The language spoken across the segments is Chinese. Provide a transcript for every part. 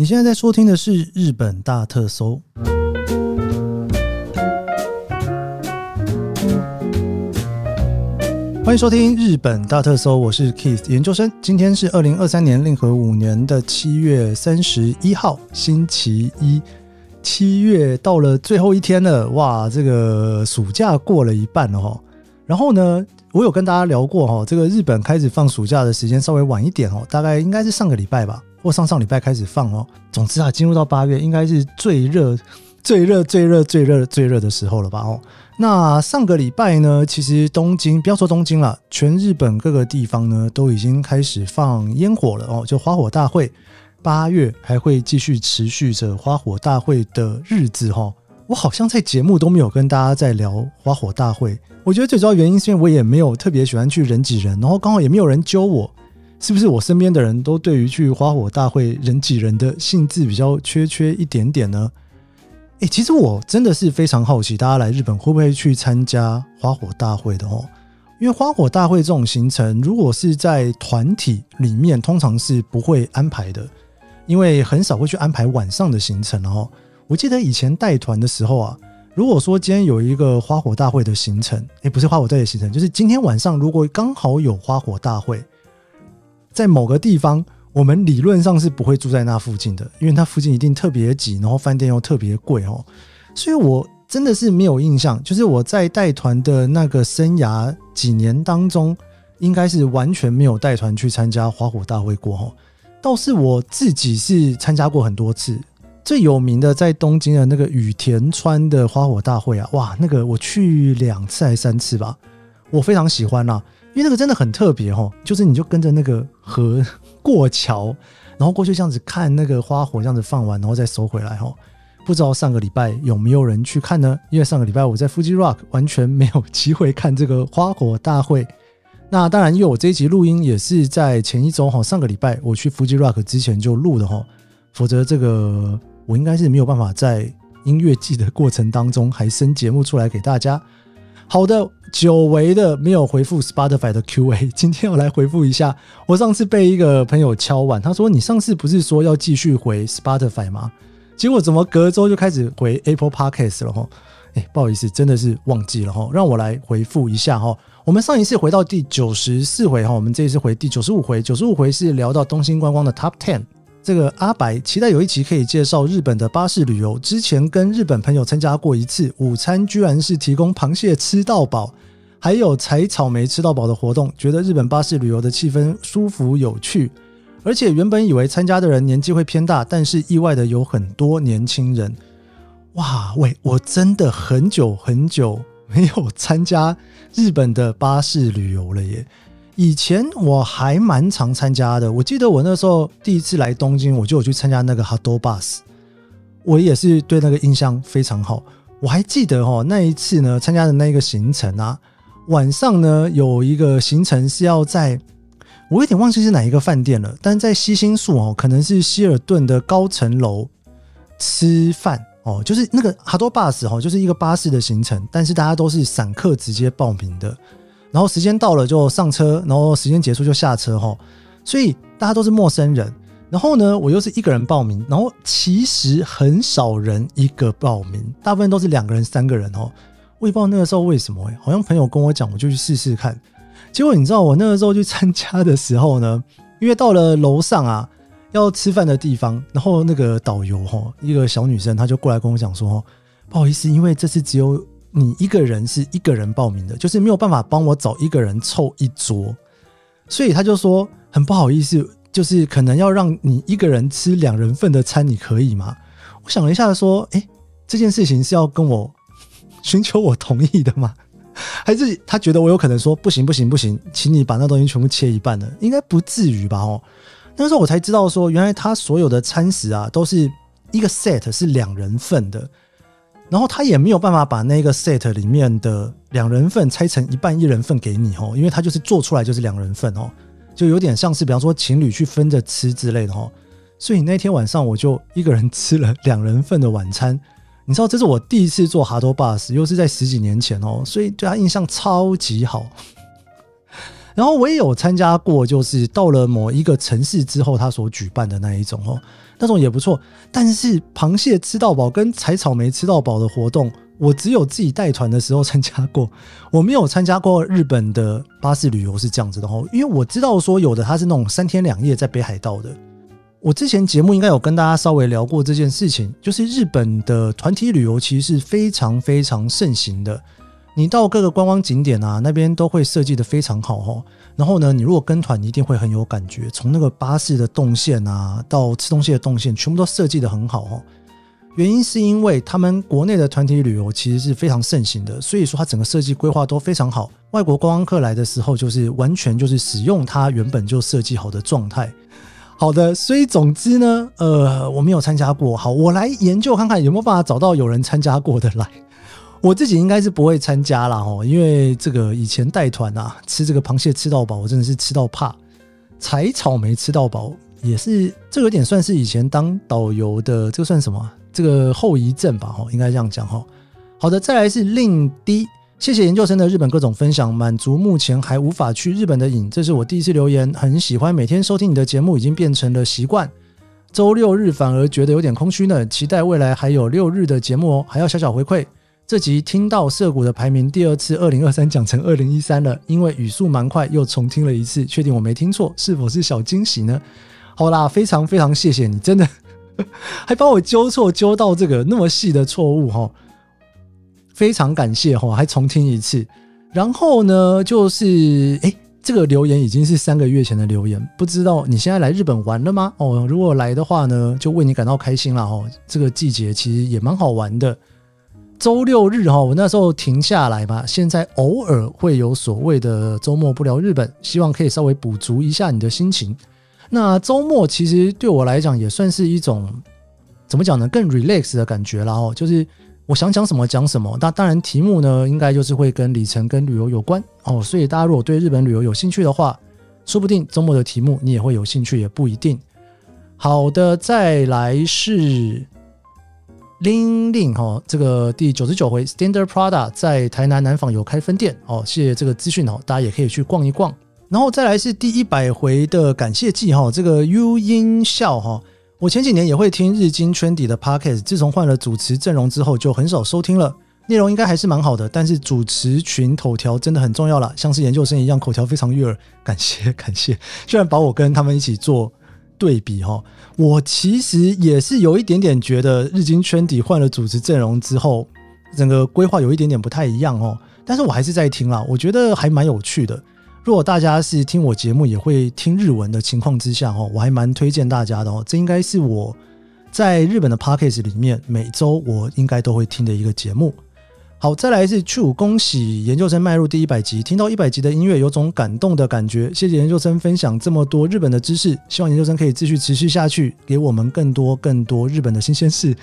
你现在在收听的是《日本大特搜》，欢迎收听《日本大特搜》，我是 Keith 研究生。今天是二零二三年令和五年的七月三十一号，星期一。七月到了最后一天了，哇，这个暑假过了一半了哈。然后呢，我有跟大家聊过哈，这个日本开始放暑假的时间稍微晚一点哦，大概应该是上个礼拜吧。或上上礼拜开始放哦。总之啊，进入到八月，应该是最热、最热、最热、最热、最热的时候了吧？哦，那上个礼拜呢，其实东京不要说东京了，全日本各个地方呢都已经开始放烟火了哦，就花火大会。八月还会继续持续着花火大会的日子哈。我好像在节目都没有跟大家在聊花火大会。我觉得最主要原因是因为我也没有特别喜欢去人挤人，然后刚好也没有人揪我。是不是我身边的人都对于去花火大会人挤人的兴致比较缺缺一点点呢？诶，其实我真的是非常好奇，大家来日本会不会去参加花火大会的哦？因为花火大会这种行程，如果是在团体里面，通常是不会安排的，因为很少会去安排晚上的行程哦。我记得以前带团的时候啊，如果说今天有一个花火大会的行程，诶，不是花火大会的行程，就是今天晚上如果刚好有花火大会。在某个地方，我们理论上是不会住在那附近的，因为它附近一定特别挤，然后饭店又特别贵哦。所以我真的是没有印象，就是我在带团的那个生涯几年当中，应该是完全没有带团去参加花火大会过哦。倒是我自己是参加过很多次，最有名的在东京的那个羽田川的花火大会啊，哇，那个我去两次还三次吧，我非常喜欢啦。因为那个真的很特别哈，就是你就跟着那个河 过桥，然后过去这样子看那个花火，这样子放完，然后再收回来哈。不知道上个礼拜有没有人去看呢？因为上个礼拜我在 Fuji Rock 完全没有机会看这个花火大会。那当然，因为我这一集录音也是在前一周哈，上个礼拜我去 Fuji Rock 之前就录的哈，否则这个我应该是没有办法在音乐季的过程当中还生节目出来给大家。好的，久违的没有回复 Spotify 的 Q&A，今天我来回复一下。我上次被一个朋友敲碗，他说：“你上次不是说要继续回 Spotify 吗？”结果怎么隔周就开始回 Apple Podcast 了哈？哎，不好意思，真的是忘记了哈。让我来回复一下哈。我们上一次回到第九十四回哈，我们这一次回第九十五回。九十五回是聊到东兴观光的 Top Ten。这个阿白期待有一期可以介绍日本的巴士旅游。之前跟日本朋友参加过一次，午餐居然是提供螃蟹吃到饱，还有采草莓吃到饱的活动，觉得日本巴士旅游的气氛舒服有趣。而且原本以为参加的人年纪会偏大，但是意外的有很多年轻人。哇喂，我真的很久很久没有参加日本的巴士旅游了耶！以前我还蛮常参加的，我记得我那时候第一次来东京，我就有去参加那个 Hot Bus，我也是对那个印象非常好。我还记得哦，那一次呢，参加的那个行程啊，晚上呢有一个行程是要在，我有点忘记是哪一个饭店了，但在西新宿哦，可能是希尔顿的高层楼吃饭哦，就是那个 Hot Bus 哦，就是一个巴士的行程，但是大家都是散客直接报名的。然后时间到了就上车，然后时间结束就下车哈，所以大家都是陌生人。然后呢，我又是一个人报名，然后其实很少人一个报名，大部分都是两个人、三个人哦。我也不知道那个时候为什么，好像朋友跟我讲，我就去试试看。结果你知道我那个时候去参加的时候呢，因为到了楼上啊要吃饭的地方，然后那个导游哈，一个小女生，她就过来跟我讲说，不好意思，因为这次只有。你一个人是一个人报名的，就是没有办法帮我找一个人凑一桌，所以他就说很不好意思，就是可能要让你一个人吃两人份的餐，你可以吗？我想了一下，说，哎，这件事情是要跟我寻求我同意的吗？还是他觉得我有可能说不行不行不行，请你把那东西全部切一半呢？应该不至于吧？哦，那时候我才知道说，原来他所有的餐食啊，都是一个 set 是两人份的。然后他也没有办法把那个 set 里面的两人份拆成一半一人份给你哦，因为他就是做出来就是两人份哦，就有点像是比方说情侣去分着吃之类的哦。所以那天晚上我就一个人吃了两人份的晚餐。你知道这是我第一次做哈多巴士，又是在十几年前哦，所以对他印象超级好。然后我也有参加过，就是到了某一个城市之后，他所举办的那一种哦，那种也不错。但是螃蟹吃到饱跟采草莓吃到饱的活动，我只有自己带团的时候参加过，我没有参加过日本的巴士旅游是这样子的哦。因为我知道说有的它是那种三天两夜在北海道的。我之前节目应该有跟大家稍微聊过这件事情，就是日本的团体旅游其实是非常非常盛行的。你到各个观光景点啊，那边都会设计的非常好哈。然后呢，你如果跟团，一定会很有感觉。从那个巴士的动线啊，到吃东西的动线，全部都设计的很好哦。原因是因为他们国内的团体旅游其实是非常盛行的，所以说它整个设计规划都非常好。外国观光客来的时候，就是完全就是使用它原本就设计好的状态。好的，所以总之呢，呃，我没有参加过。好，我来研究看看有没有办法找到有人参加过的来。我自己应该是不会参加了，哦，因为这个以前带团啊，吃这个螃蟹吃到饱，我真的是吃到怕；采草莓吃到饱，也是这有点算是以前当导游的，这个算什么？这个后遗症吧，哦，应该这样讲哈。好的，再来是令低，谢谢研究生的日本各种分享，满足目前还无法去日本的瘾。这是我第一次留言，很喜欢每天收听你的节目，已经变成了习惯。周六日反而觉得有点空虚呢，期待未来还有六日的节目哦，还要小小回馈。这集听到涩谷的排名第二次，二零二三讲成二零一三了，因为语速蛮快，又重听了一次，确定我没听错，是否是小惊喜呢？好啦，非常非常谢谢你，真的 还帮我纠错纠到这个那么细的错误哈，非常感谢哈，还重听一次。然后呢，就是哎，这个留言已经是三个月前的留言，不知道你现在来日本玩了吗？哦，如果来的话呢，就为你感到开心了哦。这个季节其实也蛮好玩的。周六日哈，我那时候停下来嘛，现在偶尔会有所谓的周末不聊日本，希望可以稍微补足一下你的心情。那周末其实对我来讲也算是一种怎么讲呢，更 relax 的感觉啦哦，就是我想讲什么讲什么。那当然题目呢，应该就是会跟里程跟旅游有关哦，所以大家如果对日本旅游有兴趣的话，说不定周末的题目你也会有兴趣，也不一定。好的，再来是。Lin Lin 哈，这个第九十九回 Standard Prada 在台南南坊有开分店哦，谢谢这个资讯哦，大家也可以去逛一逛。然后再来是第一百回的感谢季哈，这个 U 音笑哈，我前几年也会听日经圈底的 Podcast，自从换了主持阵容之后就很少收听了，内容应该还是蛮好的，但是主持群口条真的很重要了，像是研究生一样口条非常悦耳，感谢感谢，居然把我跟他们一起做。对比哈，我其实也是有一点点觉得日经圈底换了主持阵容之后，整个规划有一点点不太一样哦。但是我还是在听啦，我觉得还蛮有趣的。如果大家是听我节目也会听日文的情况之下哦，我还蛮推荐大家的哦。这应该是我在日本的 p a c k a g e 里面每周我应该都会听的一个节目。好，再来一次。Q，恭喜研究生迈入第一百集，听到一百集的音乐，有种感动的感觉。谢谢研究生分享这么多日本的知识，希望研究生可以继续持续下去，给我们更多更多日本的新鲜事。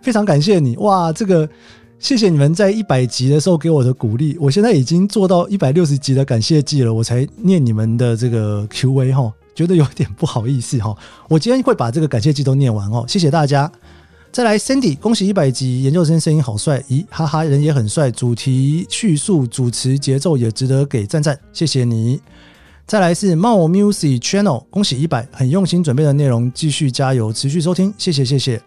非常感谢你，哇，这个谢谢你们在一百集的时候给我的鼓励。我现在已经做到一百六十集的感谢季了，我才念你们的这个 Q&A 哈，觉得有点不好意思哈。我今天会把这个感谢季都念完哦，谢谢大家。再来，Cindy，恭喜一百集，研究生声音好帅，咦，哈哈，人也很帅，主题叙述、主持节奏也值得给赞赞，谢谢你。再来是茂 Music Channel，恭喜一百，很用心准备的内容，继续加油，持续收听，谢谢谢谢。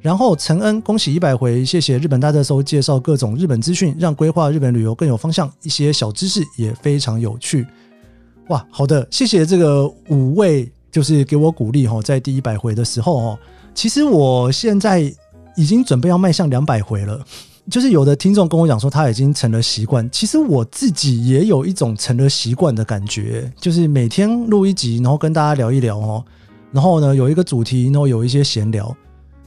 然后陈恩，恭喜一百回，谢谢日本大特搜介绍各种日本资讯，让规划日本旅游更有方向，一些小知识也非常有趣。哇，好的，谢谢这个五位，就是给我鼓励哈，在第一百回的时候哦。其实我现在已经准备要迈向两百回了，就是有的听众跟我讲说他已经成了习惯，其实我自己也有一种成了习惯的感觉，就是每天录一集，然后跟大家聊一聊哦，然后呢有一个主题，然后有一些闲聊，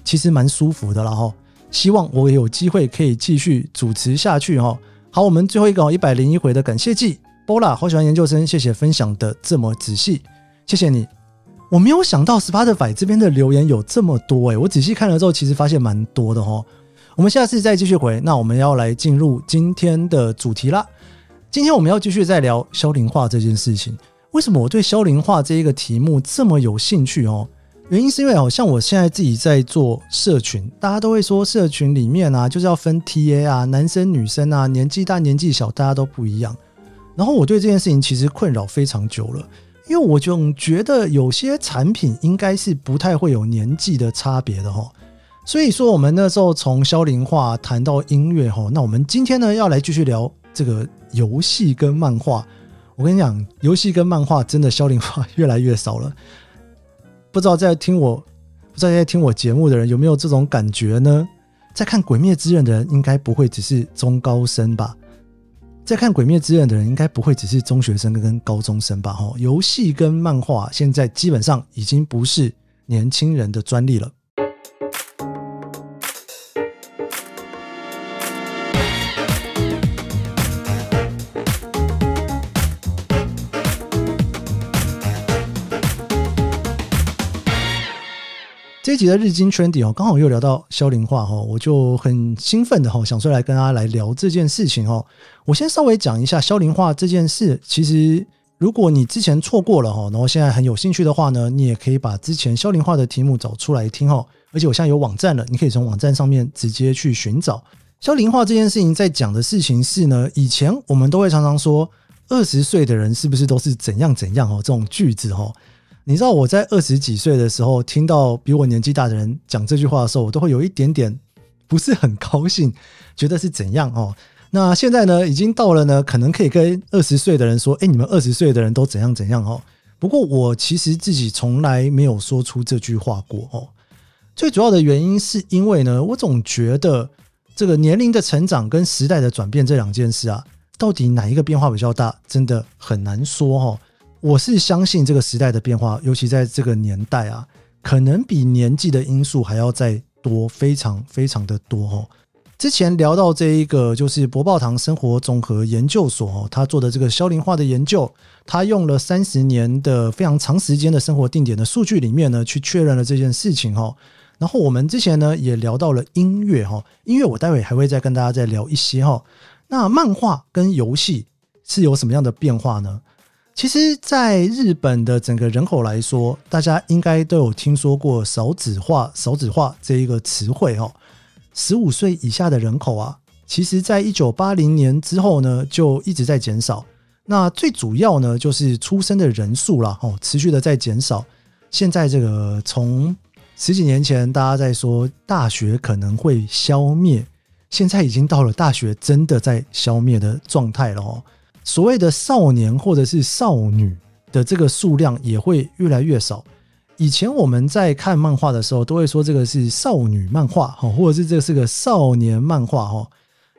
其实蛮舒服的了哈。希望我有机会可以继续主持下去哈。好，我们最后一个一百零一回的感谢季，波拉好喜欢研究生，谢谢分享的这么仔细，谢谢你。我没有想到 Spotify 这边的留言有这么多诶，我仔细看了之后，其实发现蛮多的哦。我们下次再继续回，那我们要来进入今天的主题啦。今天我们要继续再聊消龄化这件事情。为什么我对消龄化这一个题目这么有兴趣哦？原因是因为哦，像我现在自己在做社群，大家都会说社群里面啊，就是要分 TA 啊，男生女生啊，年纪大年纪小，大家都不一样。然后我对这件事情其实困扰非常久了，因为我总觉得有些产品应该是不太会有年纪的差别的哈。所以说，我们那时候从消龄化谈到音乐哈，那我们今天呢要来继续聊这个游戏跟漫画。我跟你讲，游戏跟漫画真的消龄化越来越少了。不知道在听我，不知道在听我节目的人有没有这种感觉呢？在看《鬼灭之刃》的人应该不会只是中高生吧？在看《鬼灭之刃》的人应该不会只是中学生跟高中生吧？哈，游戏跟漫画现在基本上已经不是年轻人的专利了。这集的日经 Trendy 哦，刚好又聊到消龄化哈，我就很兴奋的哈，想说来跟大家来聊这件事情哦。我先稍微讲一下消龄化这件事。其实如果你之前错过了哈，然后现在很有兴趣的话呢，你也可以把之前消龄化的题目找出来听哈。而且我现在有网站了，你可以从网站上面直接去寻找消龄化这件事情。在讲的事情是呢，以前我们都会常常说，二十岁的人是不是都是怎样怎样哦？这种句子哈。你知道我在二十几岁的时候听到比我年纪大的人讲这句话的时候，我都会有一点点不是很高兴，觉得是怎样哦？那现在呢，已经到了呢，可能可以跟二十岁的人说：“哎，你们二十岁的人都怎样怎样哦？”不过我其实自己从来没有说出这句话过哦。最主要的原因是因为呢，我总觉得这个年龄的成长跟时代的转变这两件事啊，到底哪一个变化比较大，真的很难说哦。我是相信这个时代的变化，尤其在这个年代啊，可能比年纪的因素还要再多，非常非常的多哦。之前聊到这一个，就是博报堂生活综合研究所哦，他做的这个消龄化的研究，他用了三十年的非常长时间的生活定点的数据里面呢，去确认了这件事情哈。然后我们之前呢也聊到了音乐哈，音乐我待会还会再跟大家再聊一些哈。那漫画跟游戏是有什么样的变化呢？其实，在日本的整个人口来说，大家应该都有听说过“少子化”“少子化”这一个词汇哦。十五岁以下的人口啊，其实在一九八零年之后呢，就一直在减少。那最主要呢，就是出生的人数啦，哦，持续的在减少。现在这个从十几年前大家在说大学可能会消灭，现在已经到了大学真的在消灭的状态了哦。所谓的少年或者是少女的这个数量也会越来越少。以前我们在看漫画的时候，都会说这个是少女漫画哈，或者是这是个少年漫画哈。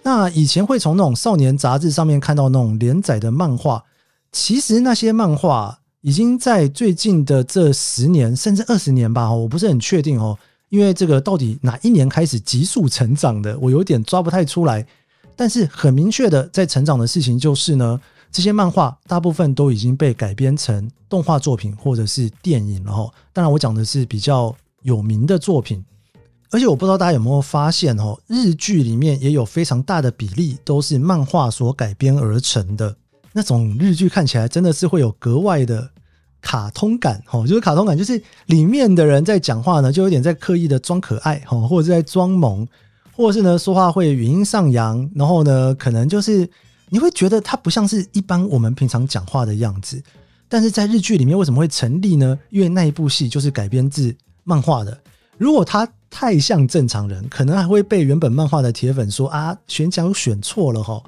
那以前会从那种少年杂志上面看到那种连载的漫画，其实那些漫画已经在最近的这十年甚至二十年吧，我不是很确定哦，因为这个到底哪一年开始急速成长的，我有点抓不太出来。但是很明确的，在成长的事情就是呢，这些漫画大部分都已经被改编成动画作品或者是电影了哈。当然，我讲的是比较有名的作品，而且我不知道大家有没有发现哦，日剧里面也有非常大的比例都是漫画所改编而成的那种日剧，看起来真的是会有格外的卡通感哦，就是卡通感，就是里面的人在讲话呢，就有点在刻意的装可爱哈，或者是在装萌。或者是呢，说话会语音上扬，然后呢，可能就是你会觉得它不像是一般我们平常讲话的样子。但是在日剧里面为什么会成立呢？因为那一部戏就是改编自漫画的。如果他太像正常人，可能还会被原本漫画的铁粉说啊，选角选错了哈。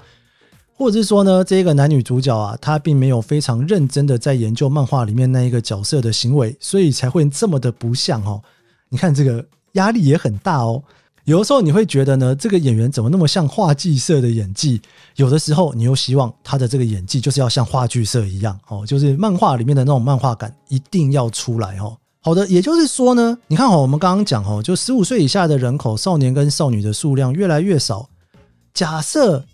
或者是说呢，这个男女主角啊，他并没有非常认真的在研究漫画里面那一个角色的行为，所以才会这么的不像哦。你看这个压力也很大哦。有的时候你会觉得呢，这个演员怎么那么像话剧社的演技？有的时候你又希望他的这个演技就是要像话剧社一样哦，就是漫画里面的那种漫画感一定要出来哦。好的，也就是说呢，你看哦，我们刚刚讲哦，就十五岁以下的人口，少年跟少女的数量越来越少。假设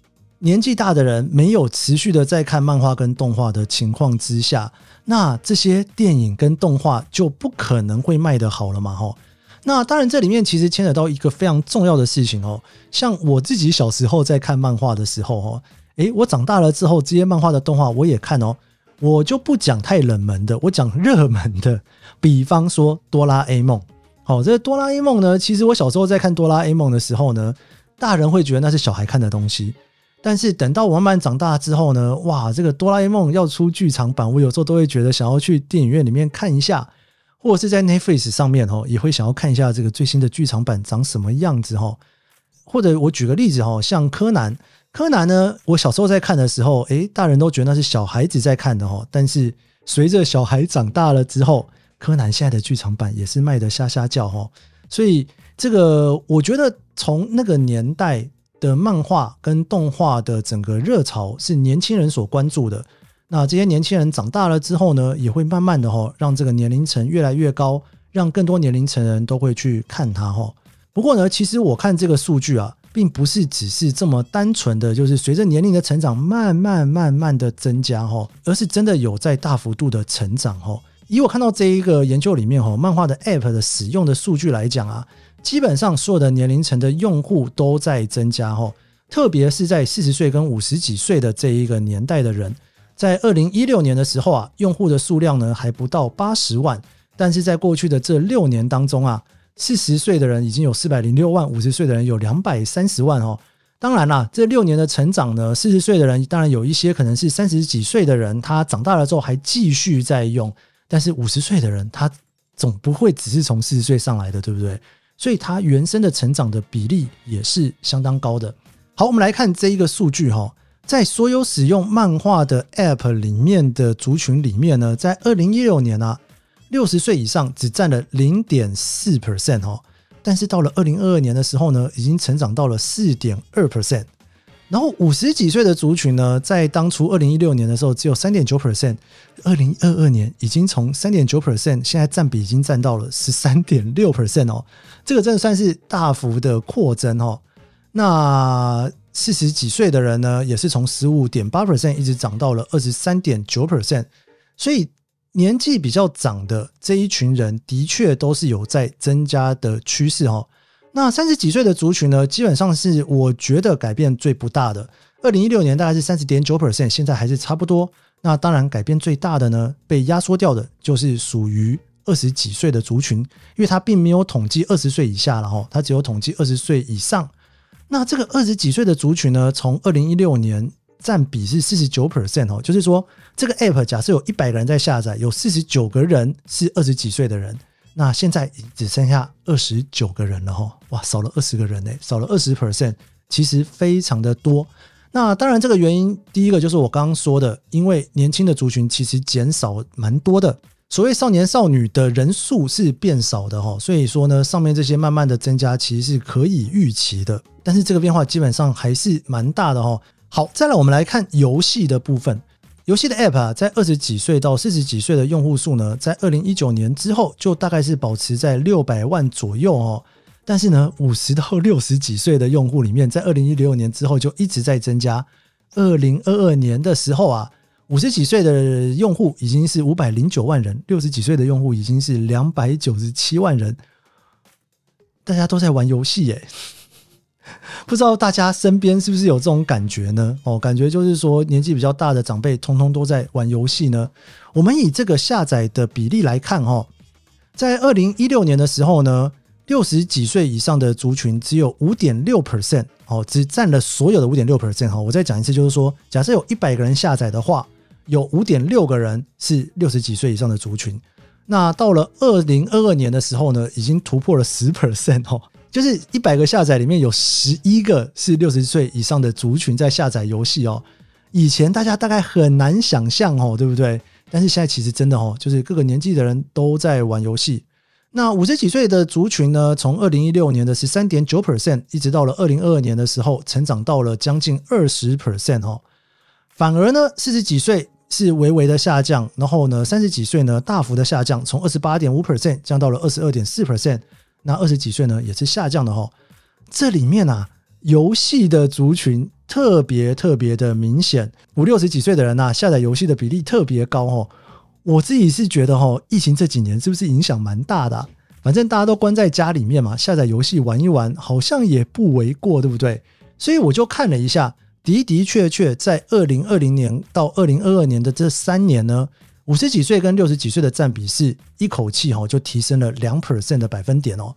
年纪大的人没有持续的在看漫画跟动画的情况之下，那这些电影跟动画就不可能会卖得好了嘛？吼。那当然，这里面其实牵扯到一个非常重要的事情哦。像我自己小时候在看漫画的时候哦，诶，我长大了之后，这些漫画的动画我也看哦。我就不讲太冷门的，我讲热门的。比方说哆啦 A 梦，好，这哆啦 A 梦呢，其实我小时候在看哆啦 A 梦的时候呢，大人会觉得那是小孩看的东西，但是等到我慢慢长大之后呢，哇，这个哆啦 A 梦要出剧场版，我有时候都会觉得想要去电影院里面看一下，或者是在 Netflix 上面哦，也会想要看一下这个最新的剧场版长什么样子哈。或者我举个例子哈，像柯南，柯南呢，我小时候在看的时候，诶，大人都觉得那是小孩子在看的哈，但是随着小孩长大了之后，柯南现在的剧场版也是卖的虾虾叫哈，所以这个我觉得从那个年代。的漫画跟动画的整个热潮是年轻人所关注的。那这些年轻人长大了之后呢，也会慢慢的哈，让这个年龄层越来越高，让更多年龄层人都会去看它哈。不过呢，其实我看这个数据啊，并不是只是这么单纯的就是随着年龄的成长慢慢慢慢的增加哈，而是真的有在大幅度的成长哈。以我看到这一个研究里面哈，漫画的 App 的使用的数据来讲啊。基本上所有的年龄层的用户都在增加哈，特别是在四十岁跟五十几岁的这一个年代的人，在二零一六年的时候啊，用户的数量呢还不到八十万，但是在过去的这六年当中啊，四十岁的人已经有四百零六万，五十岁的人有两百三十万哦。当然啦，这六年的成长呢，四十岁的人当然有一些可能是三十几岁的人，他长大了之后还继续在用，但是五十岁的人他总不会只是从四十岁上来的，对不对？所以他原生的成长的比例也是相当高的。好，我们来看这一个数据哈，在所有使用漫画的 App 里面的族群里面呢，在二零一六年啊，六十岁以上只占了零点四 percent 哦，但是到了二零二二年的时候呢，已经成长到了四点二 percent。然后五十几岁的族群呢，在当初二零一六年的时候只有三点九 percent，二零二二年已经从三点九 percent，现在占比已经占到了十三点六 percent 哦，这个真的算是大幅的扩增哦。那四十几岁的人呢，也是从十五点八 percent 一直涨到了二十三点九 percent，所以年纪比较长的这一群人，的确都是有在增加的趋势哦。那三十几岁的族群呢，基本上是我觉得改变最不大的。二零一六年大概是三十点九 percent，现在还是差不多。那当然改变最大的呢，被压缩掉的就是属于二十几岁的族群，因为它并没有统计二十岁以下了哈，它只有统计二十岁以上。那这个二十几岁的族群呢，从二零一六年占比是四十九 percent 哦，就是说这个 app 假设有一百个人在下载，有四十九个人是二十几岁的人。那现在只剩下二十九个人了哈，哇，少了二十个人呢，少了二十 percent，其实非常的多。那当然，这个原因第一个就是我刚刚说的，因为年轻的族群其实减少蛮多的，所谓少年少女的人数是变少的哈，所以说呢，上面这些慢慢的增加其实是可以预期的，但是这个变化基本上还是蛮大的哈。好，再来我们来看游戏的部分。游戏的 App 啊，在二十几岁到四十几岁的用户数呢，在二零一九年之后就大概是保持在六百万左右哦。但是呢，五十到六十几岁的用户里面，在二零一六年之后就一直在增加。二零二二年的时候啊，五十几岁的用户已经是五百零九万人，六十几岁的用户已经是两百九十七万人。大家都在玩游戏耶。不知道大家身边是不是有这种感觉呢？哦，感觉就是说年纪比较大的长辈，通通都在玩游戏呢。我们以这个下载的比例来看，哈，在二零一六年的时候呢，六十几岁以上的族群只有五点六 percent，哦，只占了所有的五点六 percent。哈，我再讲一次，就是说，假设有一百个人下载的话，有五点六个人是六十几岁以上的族群。那到了二零二二年的时候呢，已经突破了十 percent，哦。就是一百个下载里面有十一个是六十岁以上的族群在下载游戏哦。以前大家大概很难想象哦，对不对？但是现在其实真的哦，就是各个年纪的人都在玩游戏。那五十几岁的族群呢，从二零一六年的十三点九 percent，一直到了二零二二年的时候，成长到了将近二十 percent 哦。反而呢，四十几岁是微微的下降，然后呢，三十几岁呢大幅的下降，从二十八点五 percent 降到了二十二点四 percent。那二十几岁呢，也是下降的哈。这里面啊，游戏的族群特别特别的明显，五六十几岁的人呐，下载游戏的比例特别高哦。我自己是觉得哈，疫情这几年是不是影响蛮大的？反正大家都关在家里面嘛，下载游戏玩一玩，好像也不为过，对不对？所以我就看了一下，的的确确在二零二零年到二零二二年的这三年呢。五十几岁跟六十几岁的占比是一口气哈就提升了两 percent 的百分点哦，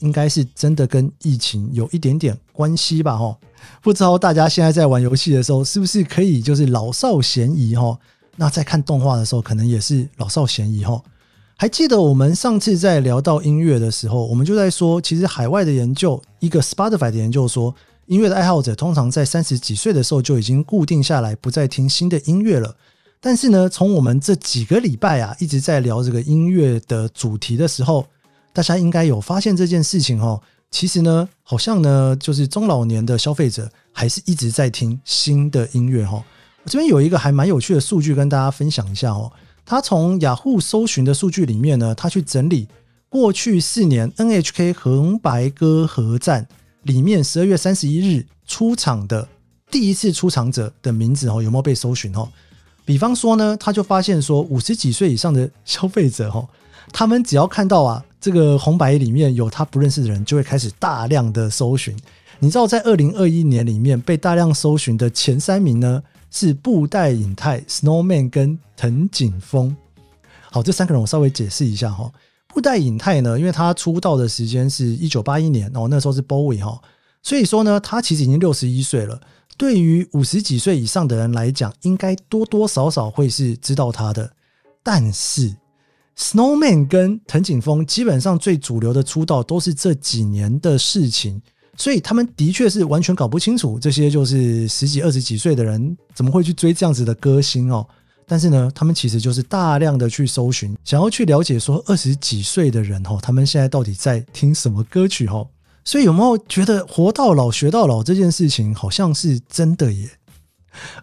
应该是真的跟疫情有一点点关系吧？哈，不知道大家现在在玩游戏的时候，是不是可以就是老少咸宜？哈，那在看动画的时候，可能也是老少咸宜。哈，还记得我们上次在聊到音乐的时候，我们就在说，其实海外的研究，一个 Spotify 的研究说，音乐的爱好者通常在三十几岁的时候就已经固定下来，不再听新的音乐了。但是呢，从我们这几个礼拜啊，一直在聊这个音乐的主题的时候。大家应该有发现这件事情哦，其实呢，好像呢，就是中老年的消费者还是一直在听新的音乐哈。我这边有一个还蛮有趣的数据跟大家分享一下哦。他从雅虎搜寻的数据里面呢，他去整理过去四年 NHK 红白歌合战里面十二月三十一日出场的第一次出场者的名字哦，有没有被搜寻哦？比方说呢，他就发现说五十几岁以上的消费者哦，他们只要看到啊。这个红白里面有他不认识的人，就会开始大量的搜寻。你知道，在二零二一年里面被大量搜寻的前三名呢，是布袋影太、Snowman 跟藤井风。好，这三个人我稍微解释一下哈。布袋影泰呢，因为他出道的时间是一九八一年，哦，那时候是 Bowie 哈，所以说呢，他其实已经六十一岁了。对于五十几岁以上的人来讲，应该多多少少会是知道他的，但是。Snowman 跟藤井风基本上最主流的出道都是这几年的事情，所以他们的确是完全搞不清楚这些就是十几二十几岁的人怎么会去追这样子的歌星哦。但是呢，他们其实就是大量的去搜寻，想要去了解说二十几岁的人哦，他们现在到底在听什么歌曲哦。所以有没有觉得活到老学到老这件事情好像是真的耶？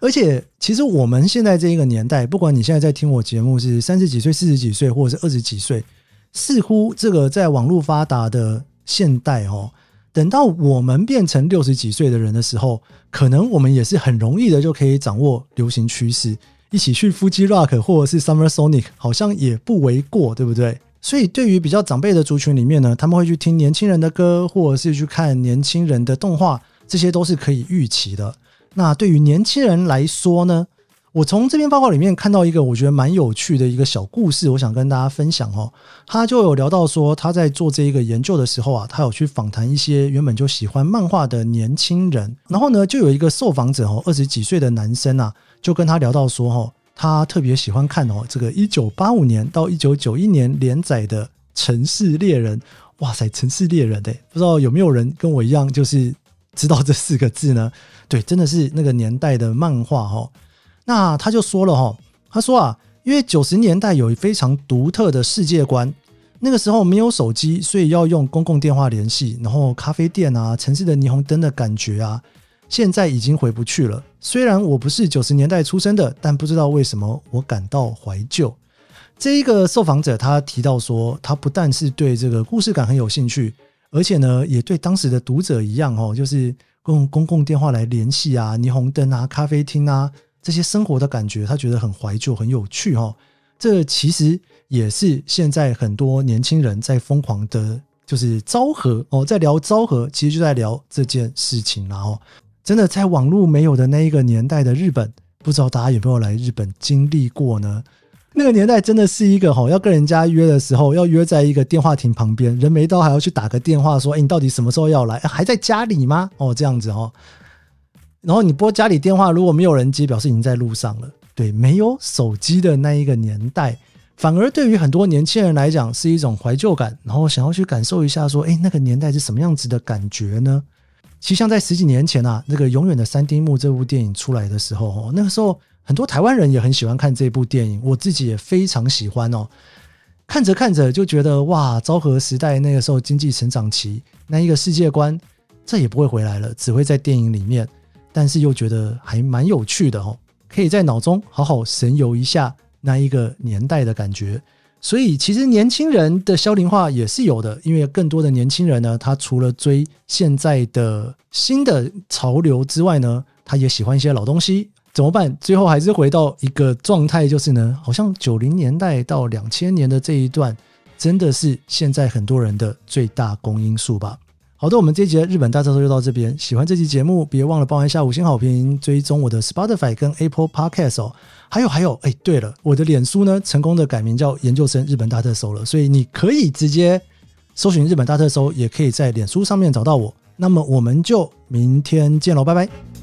而且，其实我们现在这一个年代，不管你现在在听我节目是三十几岁、四十几岁，或者是二十几岁，似乎这个在网络发达的现代哦，等到我们变成六十几岁的人的时候，可能我们也是很容易的就可以掌握流行趋势，一起去 Fuji Rock 或者是 Summer Sonic，好像也不为过，对不对？所以，对于比较长辈的族群里面呢，他们会去听年轻人的歌，或者是去看年轻人的动画，这些都是可以预期的。那对于年轻人来说呢？我从这篇报告里面看到一个我觉得蛮有趣的一个小故事，我想跟大家分享哦。他就有聊到说，他在做这一个研究的时候啊，他有去访谈一些原本就喜欢漫画的年轻人，然后呢，就有一个受访者哦，二十几岁的男生啊，就跟他聊到说，哦，他特别喜欢看哦，这个一九八五年到一九九一年连载的《城市猎人》。哇塞，《城市猎人》哎，不知道有没有人跟我一样，就是知道这四个字呢？对，真的是那个年代的漫画哦。那他就说了哈，他说啊，因为九十年代有非常独特的世界观，那个时候没有手机，所以要用公共电话联系，然后咖啡店啊，城市的霓虹灯的感觉啊，现在已经回不去了。虽然我不是九十年代出生的，但不知道为什么我感到怀旧。这一个受访者他提到说，他不但是对这个故事感很有兴趣，而且呢，也对当时的读者一样哦，就是。用公共电话来联系啊，霓虹灯啊，咖啡厅啊，这些生活的感觉，他觉得很怀旧、很有趣哈。这其实也是现在很多年轻人在疯狂的，就是昭和哦，在聊昭和，其实就在聊这件事情。然后，真的在网络没有的那一个年代的日本，不知道大家有没有来日本经历过呢？那个年代真的是一个哈，要跟人家约的时候，要约在一个电话亭旁边，人没到还要去打个电话说：“哎，你到底什么时候要来？还在家里吗？”哦，这样子哦。然后你拨家里电话，如果没有人接，表示已经在路上了。对，没有手机的那一个年代，反而对于很多年轻人来讲是一种怀旧感，然后想要去感受一下说：“哎，那个年代是什么样子的感觉呢？”其实像在十几年前啊，那个《永远的三丁目》这部电影出来的时候，哦，那个时候。很多台湾人也很喜欢看这部电影，我自己也非常喜欢哦。看着看着就觉得哇，昭和时代那个时候经济成长期那一个世界观，这也不会回来了，只会在电影里面。但是又觉得还蛮有趣的哦，可以在脑中好好神游一下那一个年代的感觉。所以其实年轻人的消龄化也是有的，因为更多的年轻人呢，他除了追现在的新的潮流之外呢，他也喜欢一些老东西。怎么办？最后还是回到一个状态，就是呢，好像九零年代到两千年的这一段，真的是现在很多人的最大公因数吧。好的，我们这一节日本大特搜就到这边。喜欢这期节目，别忘了帮一下五星好评，追踪我的 Spotify 跟 Apple Podcast 哦。还有还有，哎，对了，我的脸书呢，成功的改名叫研究生日本大特搜了，所以你可以直接搜寻日本大特搜，也可以在脸书上面找到我。那么我们就明天见喽，拜拜。